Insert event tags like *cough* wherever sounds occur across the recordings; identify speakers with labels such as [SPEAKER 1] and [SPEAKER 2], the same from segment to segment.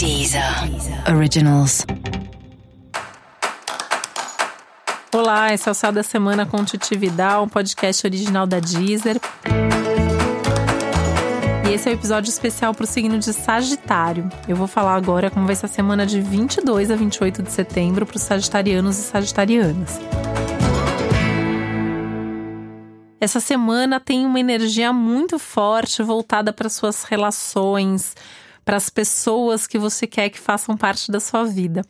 [SPEAKER 1] Deezer Originals.
[SPEAKER 2] Olá, esse é o Céu da Semana com Titi Vidal, um podcast original da Deezer. E esse é o um episódio especial para o signo de Sagitário. Eu vou falar agora como vai ser a semana de 22 a 28 de setembro para os sagitarianos e sagitarianas. Essa semana tem uma energia muito forte voltada para suas relações, para as pessoas que você quer que façam parte da sua vida.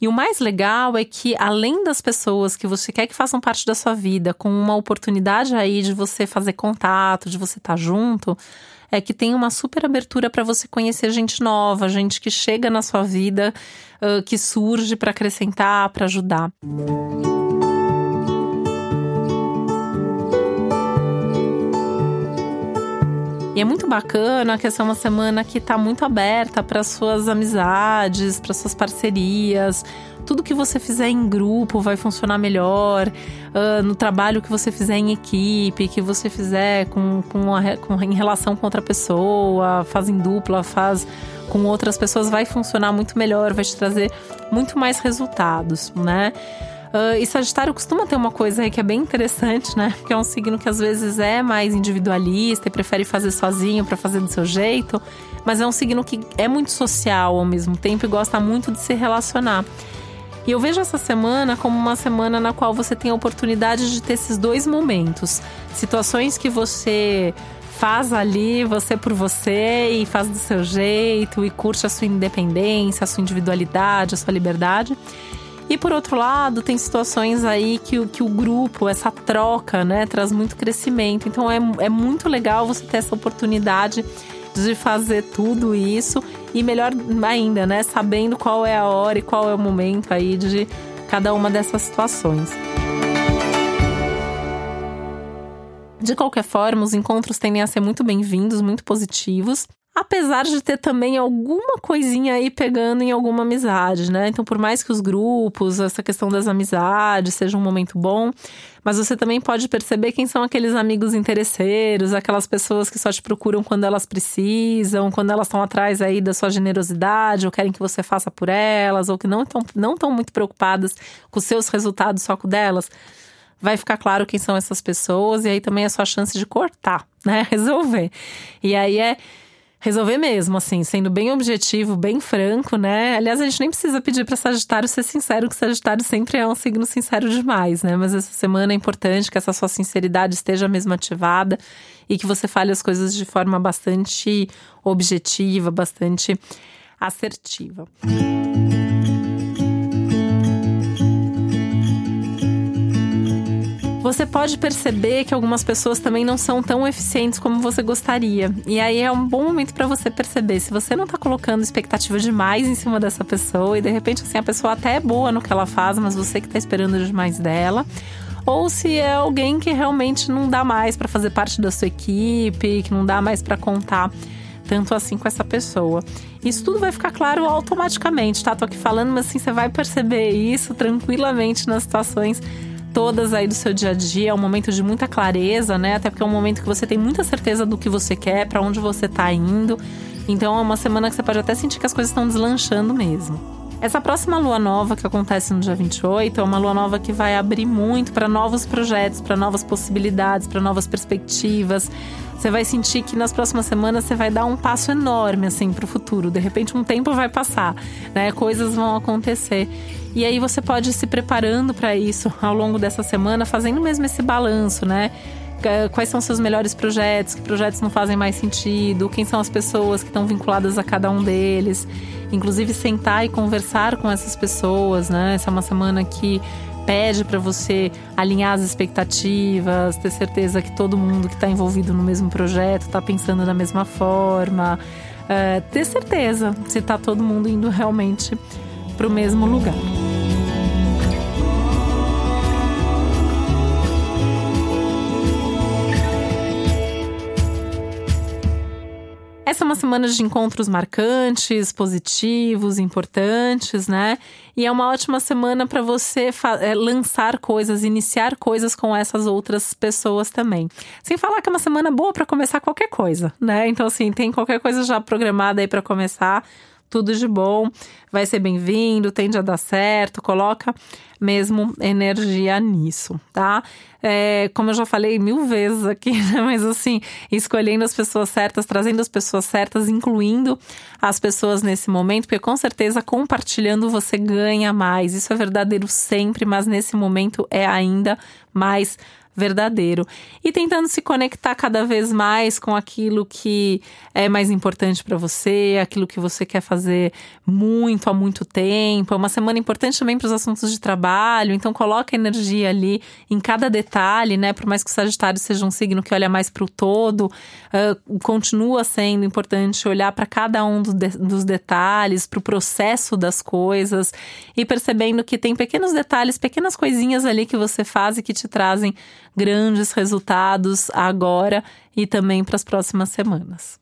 [SPEAKER 2] E o mais legal é que, além das pessoas que você quer que façam parte da sua vida, com uma oportunidade aí de você fazer contato, de você estar tá junto, é que tem uma super abertura para você conhecer gente nova, gente que chega na sua vida, que surge para acrescentar, para ajudar. Música E é muito bacana que essa é uma semana que está muito aberta para suas amizades, para suas parcerias. Tudo que você fizer em grupo vai funcionar melhor. Uh, no trabalho que você fizer em equipe, que você fizer com, com, a, com, em relação com outra pessoa, faz em dupla, faz com outras pessoas, vai funcionar muito melhor, vai te trazer muito mais resultados, né? Uh, e Sagitário costuma ter uma coisa aí que é bem interessante, né? Que é um signo que às vezes é mais individualista e prefere fazer sozinho para fazer do seu jeito, mas é um signo que é muito social ao mesmo tempo e gosta muito de se relacionar. E eu vejo essa semana como uma semana na qual você tem a oportunidade de ter esses dois momentos. Situações que você faz ali você por você e faz do seu jeito e curte a sua independência, a sua individualidade, a sua liberdade. E por outro lado, tem situações aí que, que o grupo, essa troca, né, traz muito crescimento. Então é, é muito legal você ter essa oportunidade de fazer tudo isso e melhor ainda, né, sabendo qual é a hora e qual é o momento aí de cada uma dessas situações. De qualquer forma, os encontros tendem a ser muito bem-vindos, muito positivos. Apesar de ter também alguma coisinha aí pegando em alguma amizade, né? Então, por mais que os grupos, essa questão das amizades seja um momento bom, mas você também pode perceber quem são aqueles amigos interesseiros, aquelas pessoas que só te procuram quando elas precisam, quando elas estão atrás aí da sua generosidade, ou querem que você faça por elas, ou que não estão não tão muito preocupadas com os seus resultados só com delas vai ficar claro quem são essas pessoas e aí também é a sua chance de cortar, né? *laughs* Resolver. E aí é resolver mesmo, assim, sendo bem objetivo, bem franco, né? Aliás, a gente nem precisa pedir para Sagitário ser sincero, que Sagitário sempre é um signo sincero demais, né? Mas essa semana é importante que essa sua sinceridade esteja mesmo ativada e que você fale as coisas de forma bastante objetiva, bastante assertiva. Música você pode perceber que algumas pessoas também não são tão eficientes como você gostaria. E aí é um bom momento para você perceber se você não tá colocando expectativa demais em cima dessa pessoa e de repente assim a pessoa até é boa no que ela faz, mas você que tá esperando demais dela ou se é alguém que realmente não dá mais para fazer parte da sua equipe, que não dá mais para contar tanto assim com essa pessoa. Isso tudo vai ficar claro automaticamente, tá? Tô aqui falando, mas assim você vai perceber isso tranquilamente nas situações todas aí do seu dia a dia. É um momento de muita clareza, né? Até porque é um momento que você tem muita certeza do que você quer, para onde você tá indo. Então é uma semana que você pode até sentir que as coisas estão deslanchando mesmo. Essa próxima lua nova que acontece no dia 28 é uma lua nova que vai abrir muito para novos projetos, para novas possibilidades, para novas perspectivas. Você vai sentir que nas próximas semanas você vai dar um passo enorme assim para o futuro. De repente um tempo vai passar, né? Coisas vão acontecer. E aí você pode ir se preparando para isso ao longo dessa semana, fazendo mesmo esse balanço, né? Quais são seus melhores projetos, que projetos não fazem mais sentido, quem são as pessoas que estão vinculadas a cada um deles. Inclusive sentar e conversar com essas pessoas, né? Essa é uma semana que pede para você alinhar as expectativas, ter certeza que todo mundo que está envolvido no mesmo projeto está pensando da mesma forma, é, ter certeza se está todo mundo indo realmente para o mesmo lugar. Essa é uma semana de encontros marcantes, positivos, importantes, né? E é uma ótima semana para você é, lançar coisas, iniciar coisas com essas outras pessoas também. Sem falar que é uma semana boa para começar qualquer coisa, né? Então, assim, tem qualquer coisa já programada aí para começar tudo de bom, vai ser bem-vindo, tende a dar certo, coloca mesmo energia nisso, tá? É, como eu já falei mil vezes aqui, *laughs* né? Mas assim, escolhendo as pessoas certas, trazendo as pessoas certas, incluindo as pessoas nesse momento, porque com certeza compartilhando você ganha mais. Isso é verdadeiro sempre, mas nesse momento é ainda mais verdadeiro. E tentando se conectar cada vez mais com aquilo que é mais importante para você, aquilo que você quer fazer muito há muito tempo. É uma semana importante também para os assuntos de trabalho, então coloca energia ali em cada detalhe, né? Por mais que o Sagitário seja um signo que olha mais para o todo, uh, continua sendo importante olhar para cada um do de, dos detalhes, para o processo das coisas e percebendo que tem pequenos detalhes, pequenas coisinhas ali que você faz e que te trazem grandes resultados agora e também para as próximas semanas.